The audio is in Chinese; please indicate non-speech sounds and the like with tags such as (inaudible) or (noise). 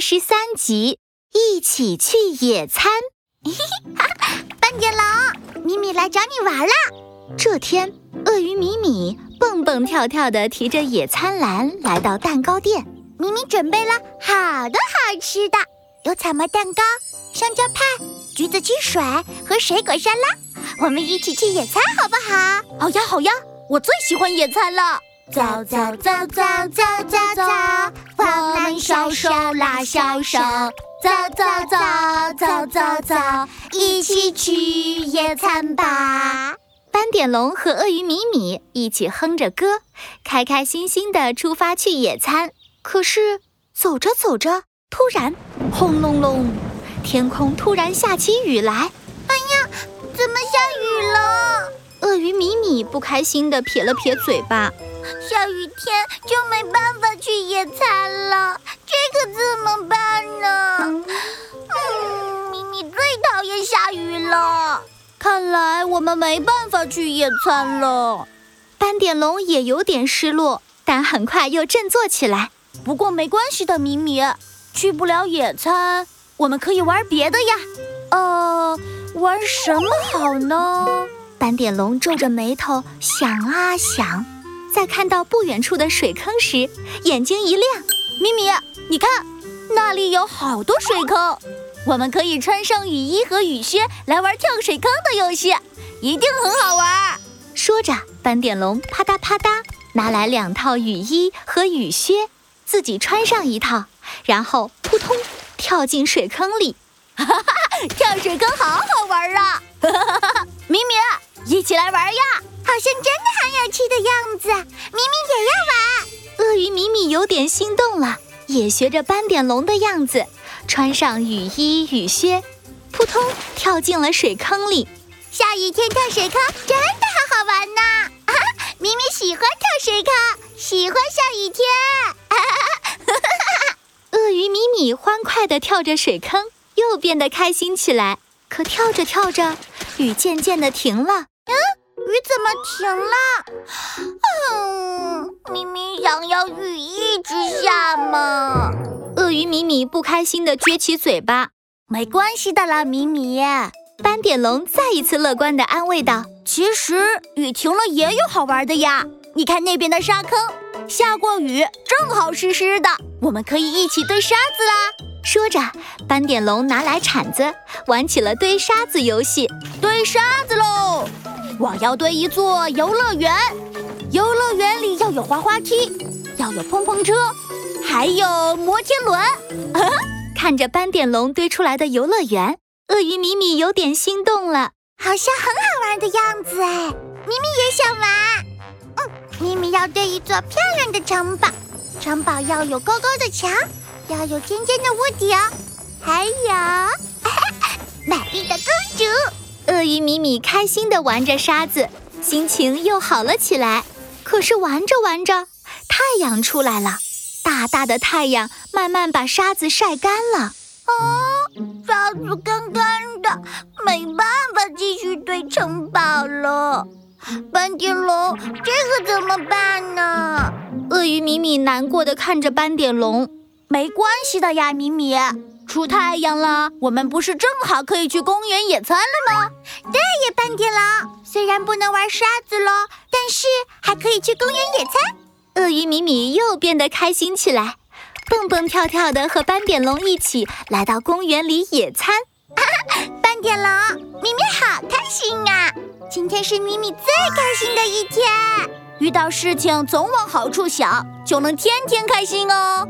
喜，一起去野餐。斑点龙，米米来找你玩了。这天，鳄鱼米米蹦蹦跳跳地提着野餐篮来到蛋糕店。米米准备了好多好吃的，有草莓蛋糕、香蕉派、橘子汽水和水果沙拉。我们一起去野餐好不好？好呀好呀，我最喜欢野餐了。走走走走走走走，我们小手拉小手，走走走走走走，一起去野餐吧！斑点龙和鳄鱼米米一起哼着歌，开开心心的出发去野餐。可是走着走着，突然轰隆隆，天空突然下起雨来。哎呀，怎么下雨了？鳄鱼米米不开心的撇了撇嘴巴。下雨天就没办法去野餐我们没办法去野餐了。斑点龙也有点失落，但很快又振作起来。不过没关系的，米米，去不了野餐，我们可以玩别的呀。呃，玩什么好呢？斑点龙皱着眉头想啊想。在看到不远处的水坑时，眼睛一亮。米米，你看，那里有好多水坑，我们可以穿上雨衣和雨靴来玩跳水坑的游戏，一定很好玩。说着，斑点龙啪嗒啪嗒拿来两套雨衣和雨靴，自己穿上一套，然后扑通跳进水坑里。哈哈，跳水坑好好玩啊！哈哈哈哈咪咪，一起来玩呀！好像真的很有趣的样子，明明也要玩。鳄鱼米米有点心动了，也学着斑点龙的样子，穿上雨衣雨靴，扑通跳进了水坑里。下雨天跳水坑真的好好玩呢！啊，(laughs) 咪咪喜欢跳水坑，喜欢下雨天。(laughs) 鳄鱼米米欢快地跳着水坑，又变得开心起来。可跳着跳着，雨渐渐地停了。嗯。雨怎么停了？嗯，明明想要雨一直下嘛。鳄鱼米米不开心地撅起嘴巴。没关系的啦，米米。斑点龙再一次乐观地安慰道：“其实雨停了也有好玩的呀。你看那边的沙坑，下过雨正好湿湿的，我们可以一起堆沙子啦。”说着，斑点龙拿来铲子，玩起了堆沙子游戏。堆沙子喽！我要堆一座游乐园，游乐园里要有滑滑梯，要有碰碰车，还有摩天轮。看着斑点龙堆出来的游乐园，鳄鱼米米有点心动了，好像很好玩的样子哎！米米也想玩。嗯，米米要堆一座漂亮的城堡，城堡要有高高的墙，要有尖尖的屋顶，还有 (laughs) 美丽的公主。鳄鱼米米开心地玩着沙子，心情又好了起来。可是玩着玩着，太阳出来了，大大的太阳慢慢把沙子晒干了。哦，沙子干干的，没办法继续堆城堡了。斑点龙，这可怎么办呢？鳄鱼米米难过的看着斑点龙。没关系的呀，米米。出太阳了，我们不是正好可以去公园野餐了吗？对呀，斑点龙，虽然不能玩沙子喽，但是还可以去公园野餐。鳄鱼米米又变得开心起来，蹦蹦跳跳的和斑点龙一起来到公园里野餐。(laughs) 斑点龙，咪咪好开心啊！今天是咪咪最开心的一天。遇到事情总往好处想，就能天天开心哦。